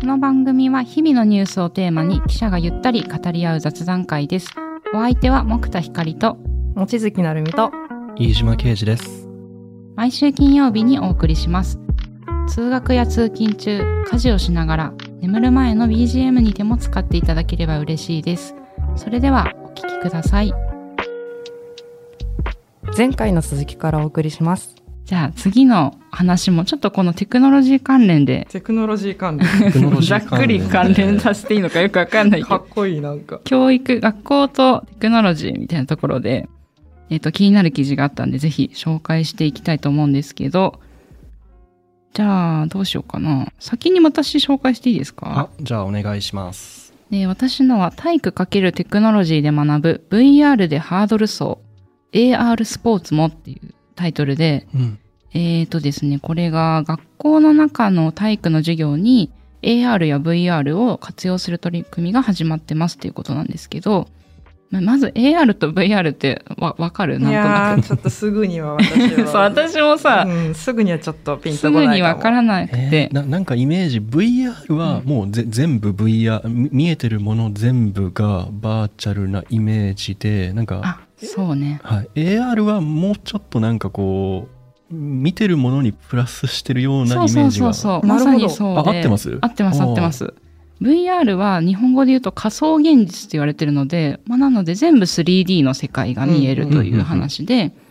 この番組は日々のニュースをテーマに記者がゆったり語り合う雑談会です。お相手は木田光と望月成美と飯島啓二です。毎週金曜日にお送りします。通学や通勤中、家事をしながら眠る前の BGM にでも使っていただければ嬉しいです。それではお聞きください。前回の続きからお送りしますじゃあ次の話もちょっとこのテクノロジー関連で。テクノロジー関連。テクノロジざっくり関連させていいのかよくわかんないけど。かっこいいなんか。教育、学校とテクノロジーみたいなところで、えっ、と、気になる記事があったんで、ぜひ紹介していきたいと思うんですけど、じゃあ、どうしようかな。先に私紹介していいですあか、じゃあお願いします。で私のは、体育×テクノロジーで学ぶ VR でハードル走、AR スポーツもっていうタイトルで、うん。えーとですね、これが学校の中の体育の授業に AR や VR を活用する取り組みが始まってますっていうことなんですけど、ままず AR と VR ってわわかる？いなんとやなーちょっとすぐには私く。は。そう、私もさ、うん、すぐにはちょっとピンすとこないかも。ぐにわからなくて、えーななんかイメージ VR はもうぜ、全部 VR み見えてるもの全部がバーチャルなイメージでなんか、あ、そうね。はい、AR はもうちょっとなんかこう見てるものにプラスしてるようなイメそうージがそう。そうそう。まなるほど。さにそう合ってます？合ってます、合ってます。VR は日本語で言うと仮想現実と言われてるので、まあ、なので全部 3D の世界が見えるという話で、す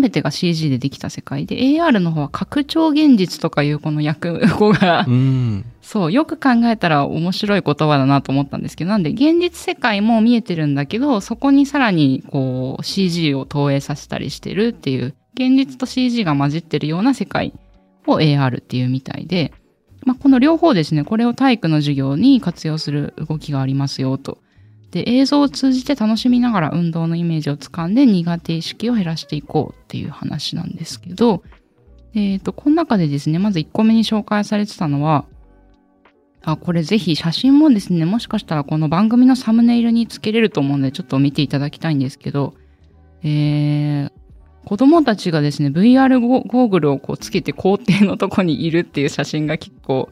べてが CG でできた世界で、AR の方は拡張現実とかいうこの訳語 が、うんそう、よく考えたら面白い言葉だなと思ったんですけど、なんで現実世界も見えてるんだけど、そこにさらにこう CG を投影させたりしてるっていう、現実と CG が混じってるような世界を AR っていうみたいで、まあ、この両方ですね、これを体育の授業に活用する動きがありますよと。で、映像を通じて楽しみながら運動のイメージをつかんで苦手意識を減らしていこうっていう話なんですけど、えっ、と、この中でですね、まず1個目に紹介されてたのは、あ、これぜひ写真もですね、もしかしたらこの番組のサムネイルにつけれると思うので、ちょっと見ていただきたいんですけど、えー、子供たちがですね、VR ゴーグルをこうつけて校庭のとこにいるっていう写真が結構、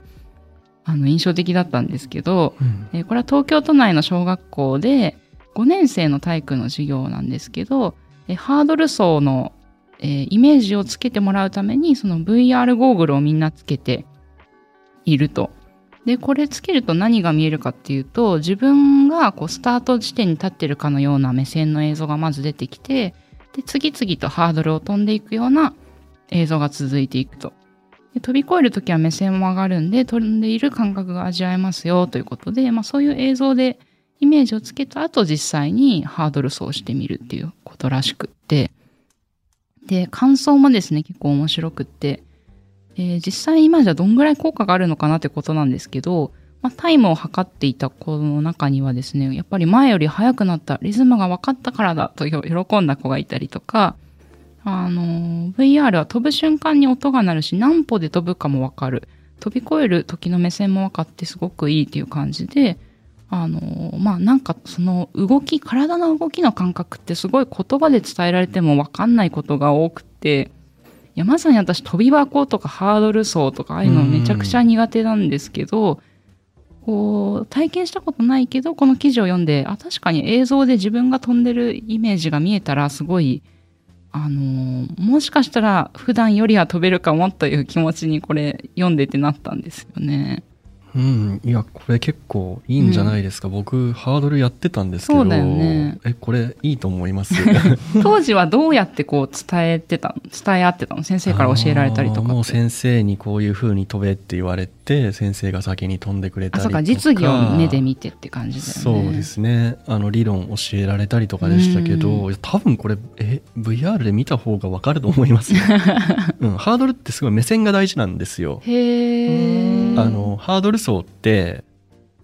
あの、印象的だったんですけど、うんえーこれは東京都内の小学校で5年生の体育の授業なんですけど、えーハードル走の、えーイメージをつけてもらうためにその VR ゴーグルをみんなつけていると。でこれつけると何が見えるかっていうと自分がこうスタート地点に立ってるかのような目線の映像がまず出てきてで次々とハードルを飛んでいくような映像が続いていくと。で飛び越えるときは目線も上がるんで飛んでいる感覚が味わえますよということで、まあ、そういう映像でイメージをつけた後実際にハードル走してみるっていうことらしくって。で感想もですね結構面白くって、えー実際今じゃどんぐらい効果があるのかなってことなんですけど、まあ、タイムを測っていた子の中にはですねやっぱり前より速くなったリズムが分かったからだと喜んだ子がいたりとかあの VR は飛ぶ瞬間に音が鳴るし何歩で飛ぶかも分かる。飛び越える時の目線も分かってすごくいいっていう感じであのまあなんかその動き体の動きの感覚ってすごい言葉で伝えられても分かんないことが多くていやまさに私飛び箱とかハードル走とかああいうのめちゃくちゃ苦手なんですけどこう体験したことないけどこの記事を読んであ確かに映像で自分が飛んでるイメージが見えたらすごいあのもしかしたら普段よりは飛べるかもという気持ちにこれ読んでてなったんですよね。うん、いやこれ結構いいんじゃないですか、僕ハードルやってたんですけどそうだよね。えこれいいと思います？当時はどうやってこう伝えてたの？伝え合ってたの？先生から教えられたりとあーもう。先生にこういう風に飛べって言われて先生が先に飛んでくれたあ、りとか。そうか、実技を目で見てって感じだよね。そうですね。あの理論教えられたりとかでしたけど、うん。多分これえ VR で見た方がわかると思いますよ、うん、ハードルってすごい目線が大事なんですよ。あのハードル走って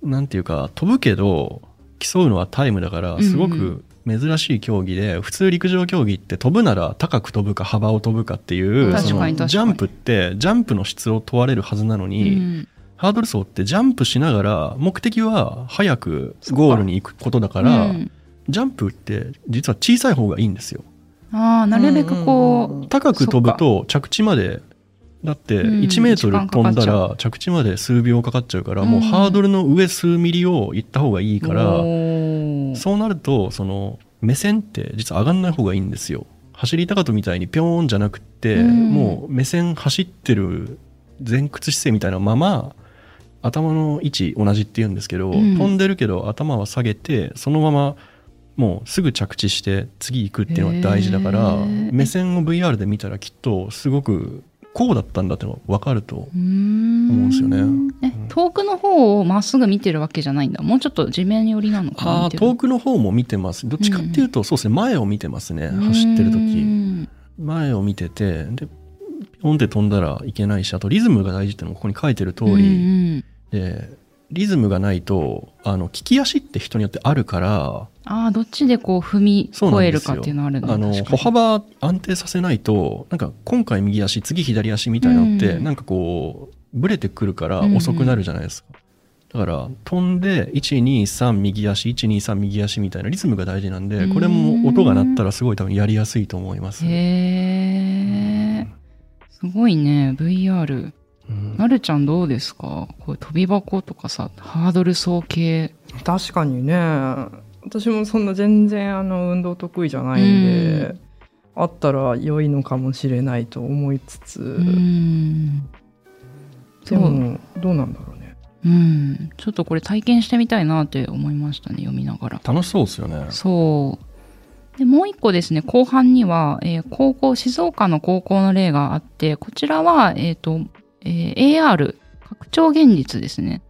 なんていうか飛ぶけど競うのはタイムだからすごうんうく珍しい競技で、普通陸上競技って飛ぶなら高く飛ぶか幅を飛ぶかっていう確そかに確かに。のジャンプってジャンプの質を問われるはずなのに、うん。ハードル走ってジャンプしながら目的は早くゴールに行くことだから、うん。ジャンプって実は小さい方がいいんですよ。ああ、なるべくこう、高く飛ぶと着地までだってうん1メートル飛んだら着地まで数秒かかっちゃうから、もううんハードルの上数ミリを行った方がいいから、そうなるとその目線って実は上がんない方がいいんですよ。走り高跳みたいにピョーンじゃなくって、うん。もう目線走ってる前屈姿勢みたいなまま頭の位置同じって言うんですけど、うん。飛んでるけど頭は下げてそのままもうすぐ着地して次行くっていうのが大事だから目線を VR で見たらきっとすごくこうだったんだってのが分かると思うんですよね。え遠くの方をまっすぐ見てるわけじゃないんだ。もうちょっと地面寄りなのかな遠くの方も見てます。どっちかっていうと、そうですね前を見てますね走ってるう時ん。前を見ててでピョンって飛んだらいけないしあとリズムが大事ってのもここに書いてる通うんうりん。でリズムがないとあの利き足って人によってあるからああどっちでこう踏み越えるかっていうのはあるんだ。あの歩に。幅安定させないとなんか今回右足次左足みたいなのって、うんなんかこうブレてくるからうんうん。遅くなるじゃないですか、だから飛んで123右足123右足みたいなリズムが大事なんでこれも音が鳴ったらすごい多分やりやすいと思います、へえすごいね VR うん。なるちゃんどうですか？こう飛び箱とかさハードル走系。確かにね。私もそんな全然あの運動得意じゃないんで、うん。あったら良いのかもしれないと思いつつ、うん。でもどうなんだろうね。うん。ちょっとこれ体験してみたいなって思いましたね読みながら。楽しそうですよね。そう。でもう一個ですね。後半には、えー高校静岡の高校の例があってこちらは、えっとえー AR 拡張現実ですね。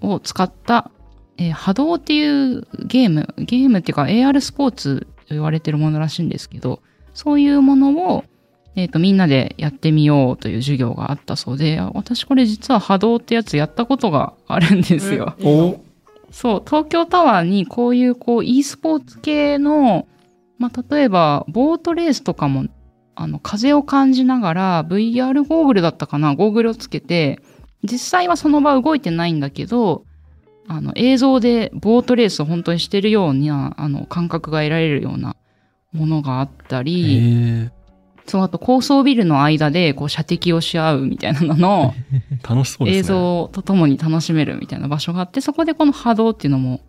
を使った、えー波動っていうゲームゲームっていうか AR スポーツと言われてるものらしいんですけどそういうものを、えー、とみんなでやってみようという授業があったそうで私これ実は波動ってやつやったことがあるんですよ。そう、東京タワーにこういうこう e スポーツ系の、まあ、例えばボートレースとかも、あの、風を感じながら VR ゴーグルだったかな、ゴーグルをつけて、実際はその場動いてないんだけど、あの、映像でボートレースを本当にしてるような、あの、感覚が得られるようなものがあったへり、え。そう、あと高層ビルの間でこう射的をし合うみたいなのの、楽しそうですね。映像とともに楽しめるみたいな場所があって、そこでこの波動っていうのも、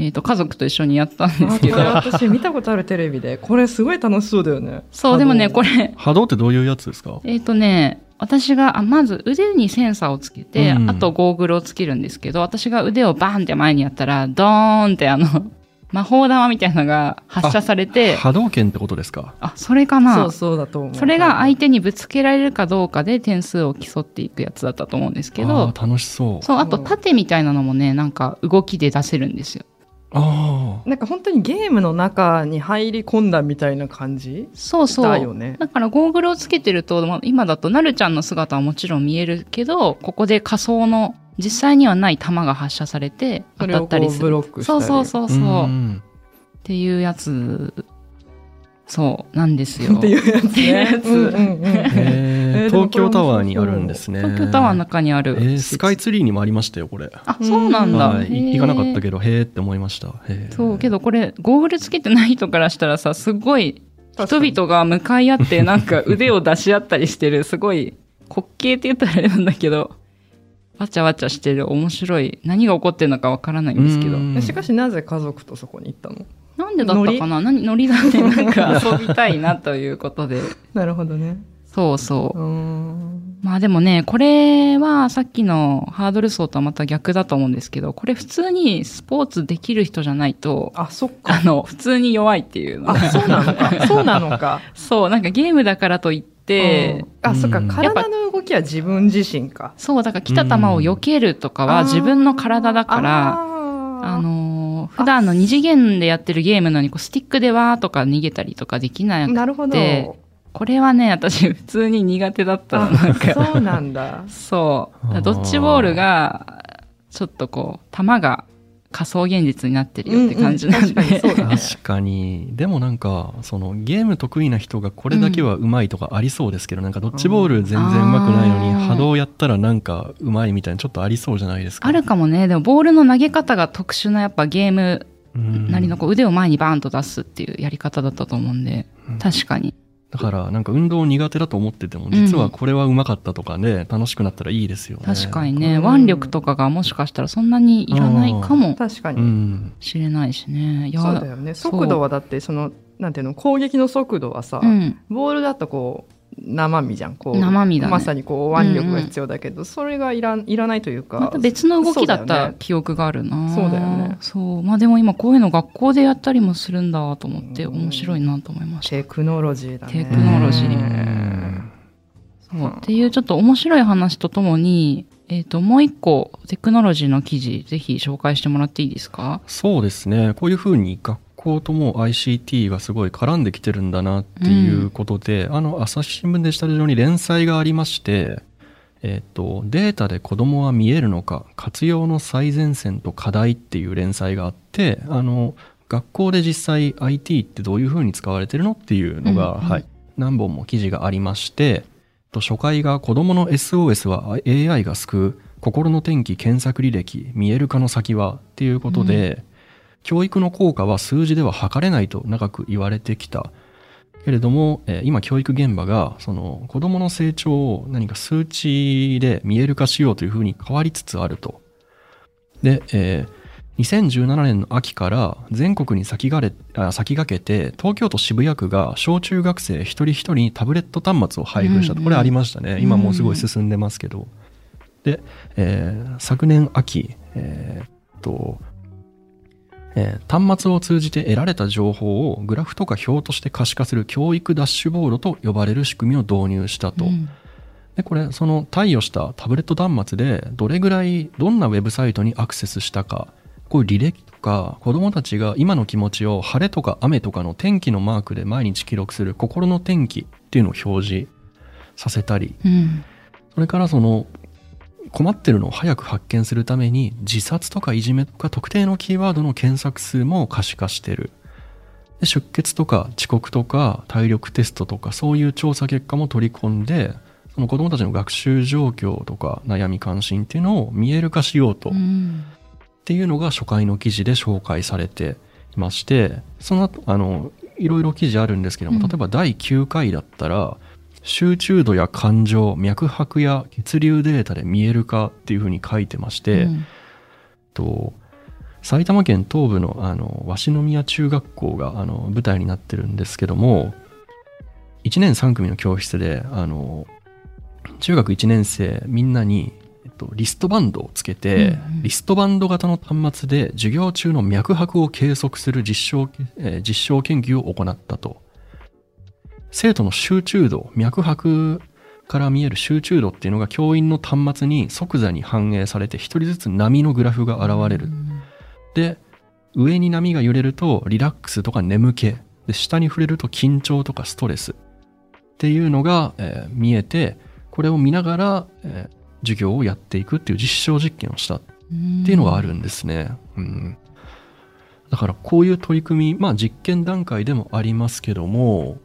えっ、と、家族と一緒にやったんですあこれけど、私見たことあるテレビで。これすごい楽しそうだよね。そう、でもね、これ、波動ってどういうやつですか？えっ、とね、私が、あまず腕にセンサーをつけて、うん。あとゴーグルをつけるんですけど、私が腕をバーンって前にやったら、ドーンってあの、魔法玉みたいなのが発射されて、波動拳ってことですか？あそれかな。そうそうだと思う。それが相手にぶつけられるかどうかで点数を競っていくやつだったと思うんですけど。楽しそう。そう、あと盾みたいなのもね、なんか動きで出せるんですよ。ああなんか本当にゲームの中に入り込んだみたいな感じそうそう。だよねだからゴーグルをつけてると、まあ今だとなるちゃんの姿はもちろん見えるけど、ここで仮想の実際にはない弾が発射されて当たったりする。うブロックしたそうりそうそうそう。んっていうやつ、そうなんですよ。っていうやつっていうやねつ。う東京タワーにあるんですね。東京タワーの中にある。えースカイツリーにもありましたよこれ。あ、そうなんだ。はい。い行かなかったけど。どへーって思いました。そう、けどこれ、ゴーグルつけてない人からしたらさ、すごい人々が向かい合ってなんか腕を出し合ったりしてる、すごい滑稽って言ったらあれなんだけど、わちゃわちゃしてる面白い、何が起こってるのかわからないんですけど。うん。しかしなぜ家族とそこに行ったの？なんでだったかな？何ノリだってなんか。遊びたいなということで。なるほどね。そうそう。まあでもね、これはさっきのハードル走とはまた逆だと思うんですけど、これ普通にスポーツできる人じゃないと、あそっか。あの、普通に弱いっていうの。あそうなのか。そうなのか。そう、なんかゲームだからといって、う。んあそっか。うん。体の動きは自分自身か。そう、だから来た球を避けるとかは自分の体だから、あのー普段の二次元でやってるゲームのにこうスティックでわーとか逃げたりとかできなくなるほどて、これはね、私普通に苦手だったの。あなんか、そうなんだそう。ドッジボールが、ちょっとこう、球が仮想現実になってるよって感じなんで。うんうん確かに でもなんかそのゲーム得意な人がこれだけはうまいとかありそうですけど、なんかドッジボール全然うまくないのに波動やったらなんかうまいみたいなちょっとありそうじゃないですか。あるかもね。でもボールの投げ方が特殊なやっぱゲームうん。なりのこう腕を前にバーンと出すっていうやり方だったと思うんで、うん。確かに。だからなんか運動苦手だと思ってても実はこれはうまかったとかね、楽しくなったらいいですよね。確かにね、うん腕力とかがもしかしたらそんなにいらないかも確かに、うん。しれないしね。いやそうだよね速度はだってそのなんていうの攻撃の速度はさ、うん。ボールだとこう生身じゃんこう生身だねまさにこう腕力が必要だけど、それがいらんいらないというかまた別の動きだった記憶があるな。そうだよねそう。まあでも今こういうの学校でやったりもするんだと思ってうん面白いなと思いました。テクノロジーだねテクノロジーうんそう。っていうちょっと面白い話とともに、えっ、と、もう一個テクノロジーの記事、ぜひ紹介してもらっていいですか？そうですね。こういうふうに学校とも ICT がすごい絡んできてるんだなっていうことで、あの、朝日新聞デジタル上に連載がありまして、えっ、と、データで子供は見えるのか、活用の最前線と課題っていう連載があって、あの、学校で実際 IT ってどういうふうに使われてるのっていうのが、うん。うんはい、何本も記事がありまして、と初回が子供の SOS は AI が救う心の天気検索履歴見える化の先はっていうことで、教育の効果は数字では測れないと長く言われてきた。けれども、えー今教育現場がその子供の成長を何か数値で見える化しようというふうに変わりつつあると。で、えー2017年の秋から全国に先がれあ先駆けて東京都渋谷区が小中学生一人一人にタブレット端末を配布したと、これありましたね。今もうすごい進んでますけど、で、えー昨年秋、えーっとえー端末を通じて得られた情報をグラフとか表として可視化する教育ダッシュボードと呼ばれる仕組みを導入したと。うんでこれその貸与したタブレット端末でどれぐらいどんなウェブサイトにアクセスしたかこういう履歴とか子どもたちが今の気持ちを晴れとか雨とかの天気のマークで毎日記録する心の天気っていうのを表示させたりうん。それからその困ってるのを早く発見するために自殺とかいじめとか特定のキーワードの検索数も可視化してる。で出血とか遅刻とか体力テストとかそういう調査結果も取り込んでその子どもたちの学習状況とか悩み関心っていうのを見える化しようと、うっん。ていうのが初回の記事で紹介されていましてその後あのいろいろ記事あるんですけども、うん。例えば第9回だったら集中度や感情脈拍や血流データで見える化っていうふうに書いてまして、うん。と埼玉県東部のあの鷲宮中学校があの舞台になってるんですけども1年3組の教室であの中学1年生みんなに、えっと、リストバンドをつけて、うんうん。リストバンド型の端末で授業中の脈拍を計測する実証,、えー実証研究を行ったと生徒の集中度脈拍から見える集中度っていうのが教員の端末に即座に反映されて一人ずつ波のグラフが現れる。うん。で上に波が揺れるとリラックスとか眠気。で下に触れると緊張とかストレス。っていうのが、えー見えてこれを見ながら、えー授業をやっていくっていう実証実験をした。っていうのがあるんですね。うん、だからこういう取り組みまあ実験段階でもありますけども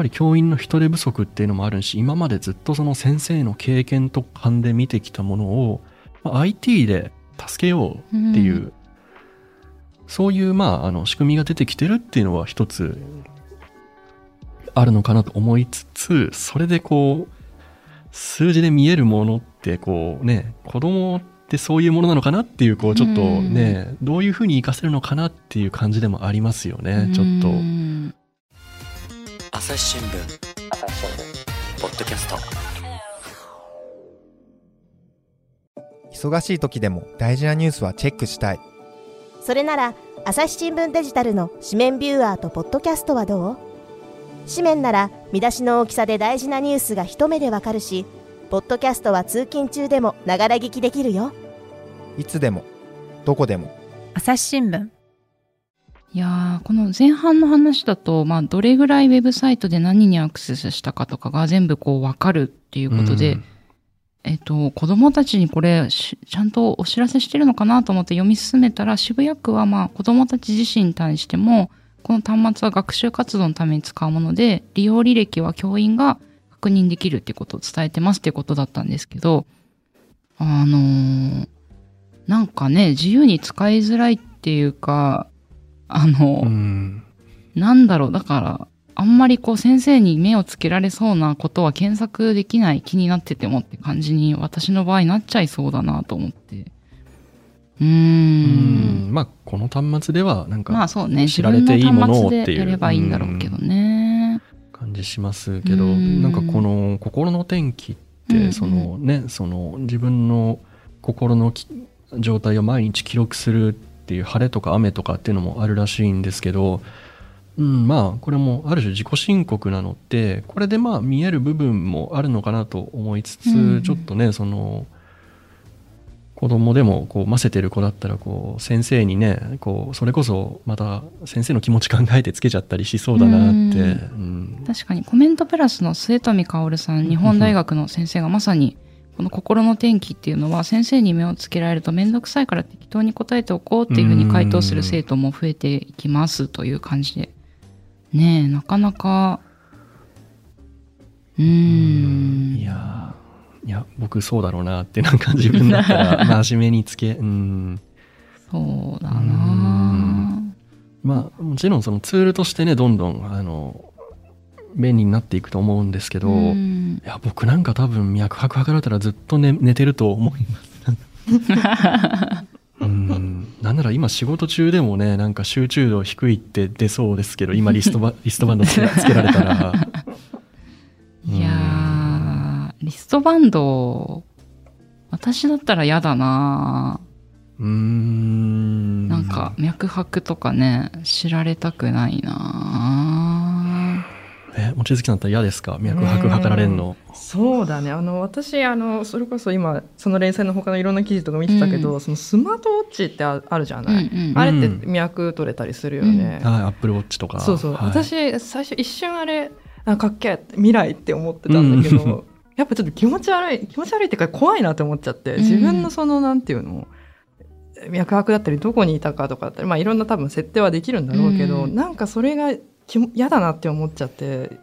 ぱり教員の人手不足っていうのもあるし今までずっとその先生の経験と勘で見てきたものを、まあ IT で助けようっていう、うん。そういうまああの仕組みが出てきてるっていうのは一つあるのかなと思いつつそれでこう数字で見えるものってこうね子供ってそういうものなのかなっていうこうちょっとね、どういうふうに活かせるのかなっていう感じでもありますよねちょっと。うん朝日新聞。ポッドキャスト。忙しい時でも大事なニュースはチェックしたい。それなら朝日新聞デジタルの紙面ビューアーとポッドキャストはどう？紙面なら見出しの大きさで大事なニュースが一目でわかるしポッドキャストは通勤中でもながら聞きできるよ。いつでもどこでも。朝日新聞いやーこの前半の話だと、まあ、どれぐらいウェブサイトで何にアクセスしたかとかが全部こう分かるっていうことで、うん。えっと、子供たちにこれしちゃんとお知らせしてるのかなと思って読み進めたら渋谷区はまあ子供たち自身に対してもこの端末は学習活動のために使うもので利用履歴は教員が確認できるっていうことを伝えてますっていうことだったんですけどあのーなんかね自由に使いづらいっていうかあの、うんなんだろう、だから、あんまりこう先生に目をつけられそうなことは検索できない気になっててもって感じに私の場合なっちゃいそうだなと思って。うんんまあこの端末ではなんかまあそうね。知られていいものをっていうやればいいんだろうけどね。感じしますけどうんなんかこの心の天気っうんうんてそのねその自分の心のき状態を毎日記録するっていう晴れとか雨とかっていうのもあるらしいんですけど、うん、まあこれもある種自己申告なのでこれでまあ見える部分もあるのかなと思いつつ、うん。ちょっとねその子供でもこうませてる子だったらこう先生にねこうそれこそまた先生の気持ち考えてつけちゃったりしそうだなって、うん。うん。確かにコメントプラスの末富薫さん日本大学の先生がまさにこの心の天気っていうのは先生に目をつけられると面倒くさいから適当に答えておこうっていうふうに回答する生徒も増えていきますという感じで。ねえなかなか。うーん。いやーいや僕そうだろうなってなんか自分だったら 真面目につけうん。そうだなうん。まあもちろんそのツールとしてねどんどんあの便利になっていくと思うんですけど、ういんや僕なんか多分脈拍測られたらずっと寝寝てると思いますうんなんなら今仕事中でもねなんか集中度低いって出そうですけど今リストバリストバンドつけつけられたらいやーリストバンド私だったら嫌だなうーんなんか脈拍とかね知られたくないなえ望月さんだったら嫌ですか？脈拍測られるの。そうだね。あの私あのそれこそ今その連載の他のいろんな記事とか見てたけど、そのスマートウォッチってああるじゃうんない、うんあれってうん。脈取れたりするよね、はい、アップルウォッチとか。そうそう、はい、私最初一瞬あれあかっけえ未来って思ってたんだけど、うん。やっぱちょっと気持ち悪い気持ち悪いっていうか怖いなって思っちゃって自分のそのなんていうの脈拍だったりどこにいたかとかだったりまあいろんな多分設定はできるんだろうけど、うん。なんかそれが嫌だなって思っちゃって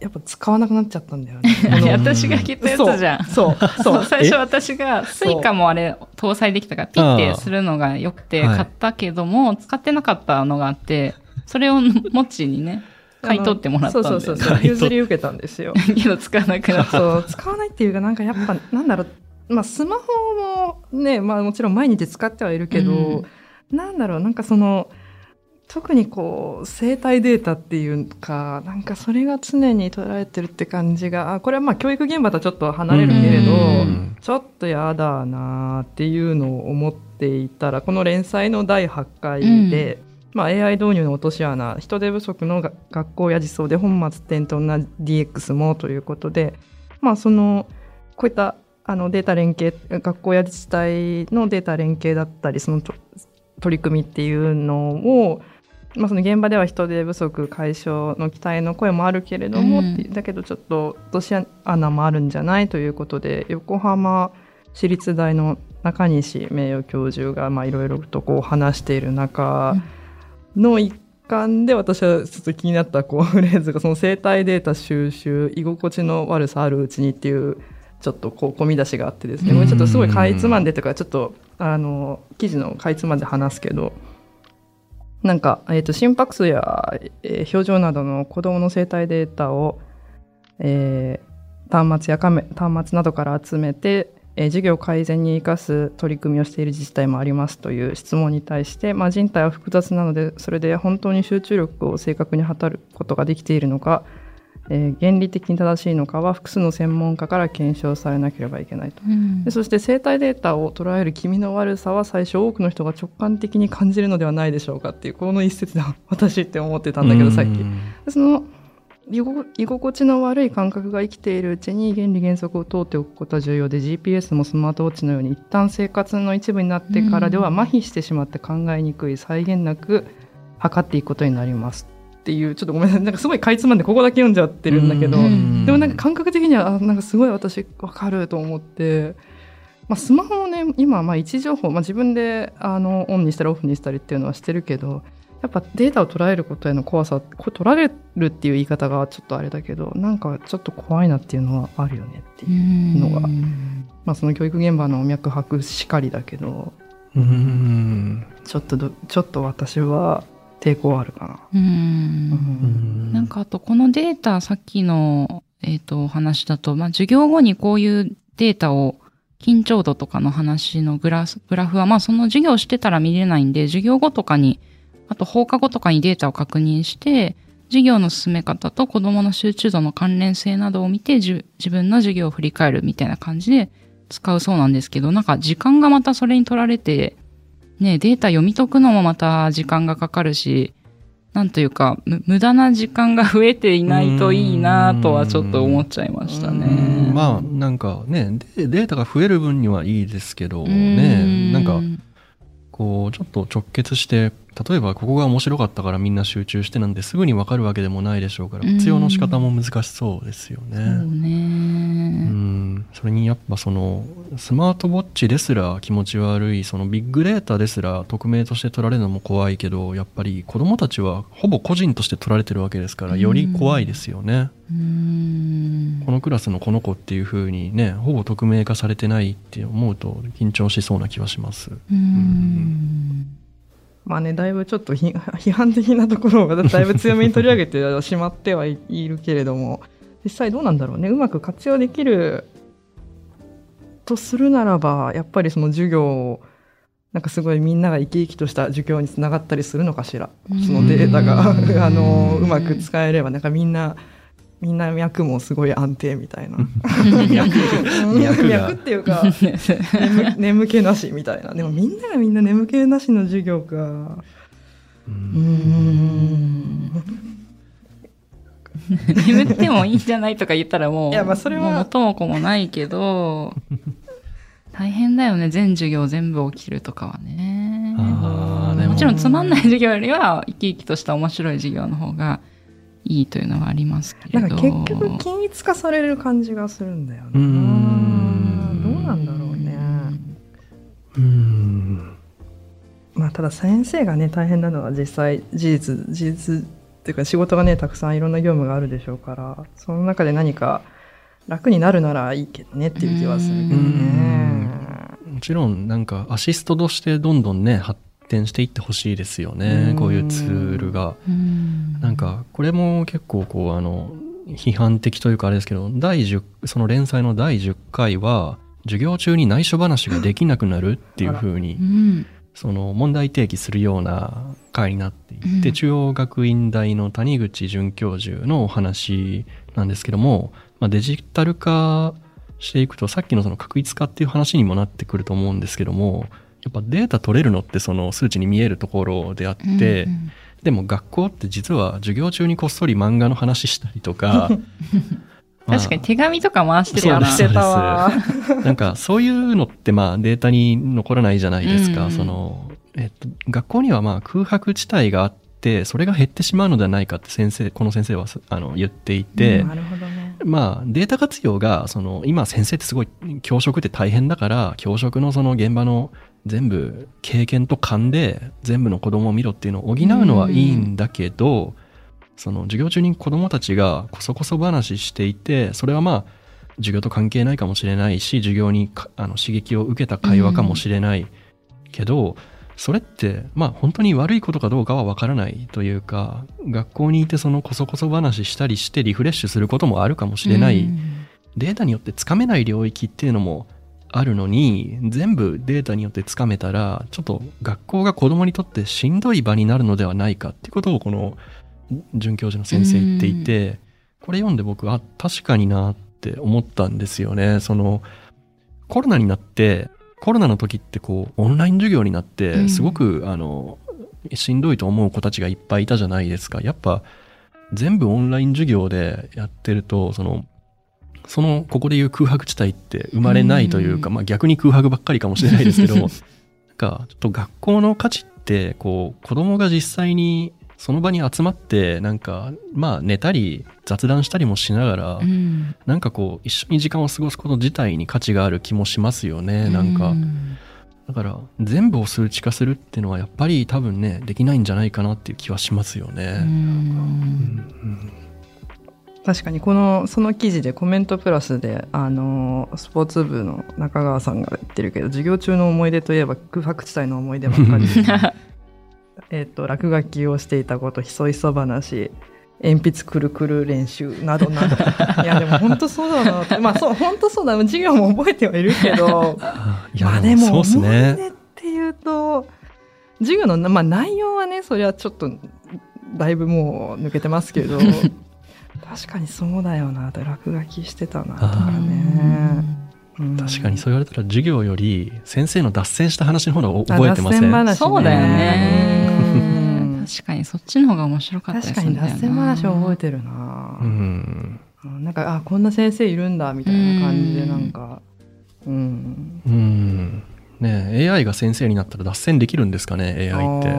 やっぱ使わなくなっちゃったんだよね。私が聞いたやつじゃん。そうそう 最初私がスイカもあれ搭載できたからピッてするのが良くて買ったけども使ってなかったのがあってそれをモッチーにね買い取ってもらったんだよ、ね、そうそうそうそう 譲り受けたんですよ。けど使わなくなった。そう使わないっていうかなんかやっぱなんだろう、まあ、スマホもね、まあ、もちろん毎日使ってはいるけど、なんだろうなんかその特にこう生体データっていうかなんかそれが常に捉えてるって感じがあこれはまあ教育現場とはちょっと離れるけれど、うん。ちょっとやだなっていうのを思っていたらこの連載の第8回で、まあ、AI 導入の落とし穴人手不足のが学校や児相で本末転倒な DX もということで、まあ、そのこういったあのデータ連携学校や自治体のデータ連携だったりそのと取り組みっていうのを、まあ、その現場では人手不足解消の期待の声もあるけれども、うん。だけどちょっと落とし穴もあるんじゃないということで横浜市立大の中西名誉教授がまあいろいろとこう話している中の一環で私はちょっと気になったこうフレーズがその生体データ収集居心地の悪さあるうちにっていうちょっとこう込み出しがあってですね。これちょっとすごいかいつまんでとかちょっとあの記事のかいつまんで話すけどなんか、えー、と心拍数や、えー表情などの子どもの生体データを、えー端末やカメ端末などから集めて、えー事業改善に生かす取り組みをしている自治体もありますという質問に対して、まあ、人体は複雑なのでそれで本当に集中力を正確に測ることができているのか、えー原理的に正しいのかは複数の専門家から検証されなければいけないと。うん。でそして生体データを捉える気味の悪さは最初多くの人が直感的に感じるのではないでしょうかっていうこの一節で私って思ってたんだけどさっき。その居心居心地の悪い感覚が生きているうちに原理原則を通っておくことは重要で GPS もスマートウォッチのように一旦生活の一部になってからではうん。麻痺してしまって考えにくい際限なく測っていくことになりますっていうちょっとごめんなさい。なんかすごいかいつまんでここだけ読んじゃってるんだけど、うん。でもなんか感覚的にはあなんかすごい私わかると思って、まあ、スマホをね今まあ位置情報、まあ、自分であのオンにしたりオフにしたりっていうのはしてるけどやっぱデータを捉えることへの怖さこれ取られるっていう言い方がちょっとあれだけどなんかちょっと怖いなっていうのはあるよねっていう、のがまあ、その教育現場の脈拍しかりだけどうん。ちょっとどちょっと私は抵抗あるかな。ううんうんなんかあとこのデータさっきの、えっとお話だと、まあ、授業後にこういうデータを緊張度とかの話のグラスグラフは、まあ、その授業してたら見れないんで授業後とかにあと放課後とかにデータを確認して授業の進め方と子どもの集中度の関連性などを見てじゅ自分の授業を振り返るみたいな感じで使うそうなんですけどなんか時間がまたそれに取られてねデータ読み解くのもまた時間がかかるしなんというかむ無駄な時間が増えていないといいなとはちょっと思っちゃいましたね。うんまあなんかねデデータが増える分にはいいですけどうんねなんかこうちょっと直結して例えばここが面白かったからみんな集中してなんですぐに分かるわけでもないでしょうからうん活用の仕方も難しそうですよね。ん。それにやっぱそのスマートウォッチですら気持ち悪いそのビッグデータですら匿名として取られるのも怖いけどやっぱり子どもたちはほぼ個人として取られてるわけですからより怖いですよね。うん。このクラスのこの子っていう風にねほぼ匿名化されてないって思うと緊張しそうな気はします。うん。まあね、だいぶちょっとひ 批判的なところを だいぶ強めに取り上げてしまってはいいるけれども実際どうなんだろうね。うまく活用できるとするならばやっぱりその授業をなんかすごいみんなが生き生きとした授業につながったりするのかしら。そのデータがうん あのうまく使えればなんかみんなみんな脈もすごい安定みたいな。脈。うん脈っていうか。眠 眠気なしみたいな。でもみんながみんな眠気なしの授業か。ううんん。眠ってもいいんじゃないとか言ったらもう、いやまあそれはもう元も子もないけど、大変だよね。全授業全部起きるとかはね。あーでも。ちろんつまんない授業よりは生き生きとした面白い授業の方がいいというのはありますけれど。なんか結局均一化される感じがするんだよな。うーんどうなんだろうね。うん。まあただ先生がね大変なのは実際事実事実っていうか仕事がねたくさんいろんな業務があるでしょうからその中で何か楽になるならいいけどねっていう気はするけどねもちろんなんかアシストとしてどんどんね発展していってほしいですよねうん。こういうツールが。うん。なんかこれも結構こうあの批判的というかあれですけど第10その連載の第10回は授業中に内緒話ができなくなるっていう風にうん。その問題提起するような回になっていって、うん。中央学院大の谷口准教授のお話なんですけども、まあ、デジタル化していくとさっきのその確一化っていう話にもなってくると思うんですけどもやっぱデータ取れるのってその数値に見えるところであって、うんでも学校って実は授業中にこっそり漫画の話したりとか まあ確かに手紙とか回してるよな。してたわなんかそういうのってまあデータに残らないじゃないですか。うんその、えっと、学校にはまあ空白地帯があって、それが減ってしまうのではないかって先生、この先生はあの言っていて、なるほどねまあデータ活用が、その今先生ってすごい教職って大変だから、教職のその現場の全部経験と勘で全部の子供を見ろっていうのを補うのはいいんだけど、その授業中に子供たちがこそこそ話していて、それはまあ授業と関係ないかもしれないし、授業にかあの刺激を受けた会話かもしれないけど、それってまあ本当に悪いことかどうかはわからないというか、学校にいてそのこそこそ話したりしてリフレッシュすることもあるかもしれない。うん。データによってつかめない領域っていうのもあるのに全部データによってつかめたらちょっと学校が子供にとってしんどい場になるのではないかっていうことをこの准教授の先生言っていてこれ読んで僕あ確かになって思ったんですよね。そのコロナになってコロナの時ってこうオンライン授業になっうん。てすごく、あのしんどいと思う子たちがいっぱいいたじゃないですか。やっぱ全部オンライン授業でやってるとそのそのここでいう空白地帯って生まれないというか、うん。まあ、逆に空白ばっかりかもしれないですけど なんかちょっと学校の価値ってこう子供が実際にその場に集まってなんかまあ寝たり雑談したりもしながら、うん。なんかこう一緒に時間を過ごすこと自体に価値がある気もしますよねなんか、うんだから全部を数値化するっていうのはやっぱり多分ねできないんじゃないかなっていう気はしますようね。んうん。確かにこのその記事でコメントプラスであのスポーツ部の中川さんが言ってるけど授業中の思い出といえば空白地帯の思い出ばっかり えっと落書きをしていたことひそひそ話鉛筆くるくる練習などなど。いやでも本当そうだなって。まあそう本当そうだ授業も覚えてはいるけど。いやまあでもそうっす思いね出っていうと授業の、まあ、内容はねそれはちょっとだいぶもう抜けてますけど。確かにそうだよなって落書きしてたなとかね。うん。確かにそう言われたら授業より先生の脱線した話の方が覚えてません？あ脱線話ね。そうだよね。うん確かにそっちの方が面白かったり確かにするんだよな。脱線話は覚えてるな。う、ん。うんなんかあこんな先生いるんだみたいな感じでなんか。うん。うん。ねえ AI が先生になったら脱線できるんですかね AI って。ね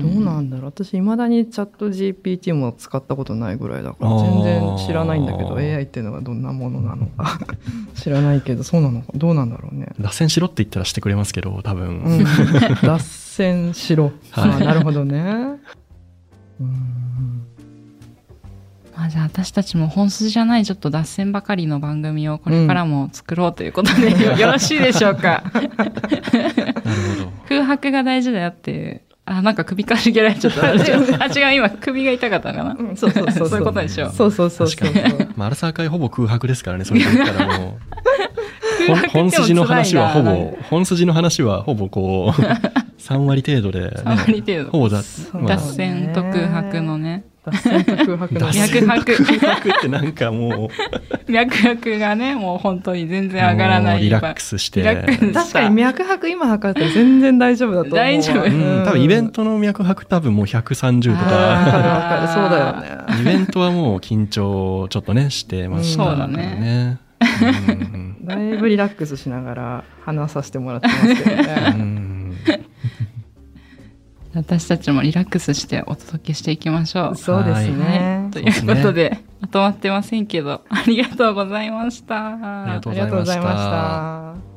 え。どうなんだろう。私いまだにチャット GPT も使ったことないぐらいだから全然知らないんだけど AI っていうのがどんなものなのか。知らないけどそうなのか。どうなんだろうね、脱線しろって言ったらしてくれますけど多分、うん、脱線しろ、はい。あーなるほどね。うん。まあ、じゃあ私たちも本筋じゃないちょっと脱線ばかりの番組をこれからも作ろうということで、よ よろしいでしょうか？なるほど。空白が大事だよっていう。あなんか首かしげられちゃった。あ違う今首が痛かったかな、うんそうそうそうそう。いうことでしょう。そうそうそうそう確かに、まあ、アルサー会ほぼ空白ですからねそれで言 ったらも本本筋の話はほぼ本筋の話はほぼこう3割程度で、ね、3割程度。ほぼだ、そうまあ脱線と空白のね。脱線と空白の脱線脈拍。空白ってなんかも 脈拍がねもう本当に全う然上がらない。リラックスして。確かに脈拍今測ったら全然大丈夫だと思うわ。大丈夫。うん、多分イベントの脈拍多分もう130とわかるかわかる。そうだよね。イベントはもう緊張ちょっとねしてましたそうだね。うんだいぶリラックスしながら話させてもらってますけどうねん 私たちもリラックスしてお届けしていきましょう。そうですね。ということでまとまってませんけどありがとうございました。ありがとうありがとうございました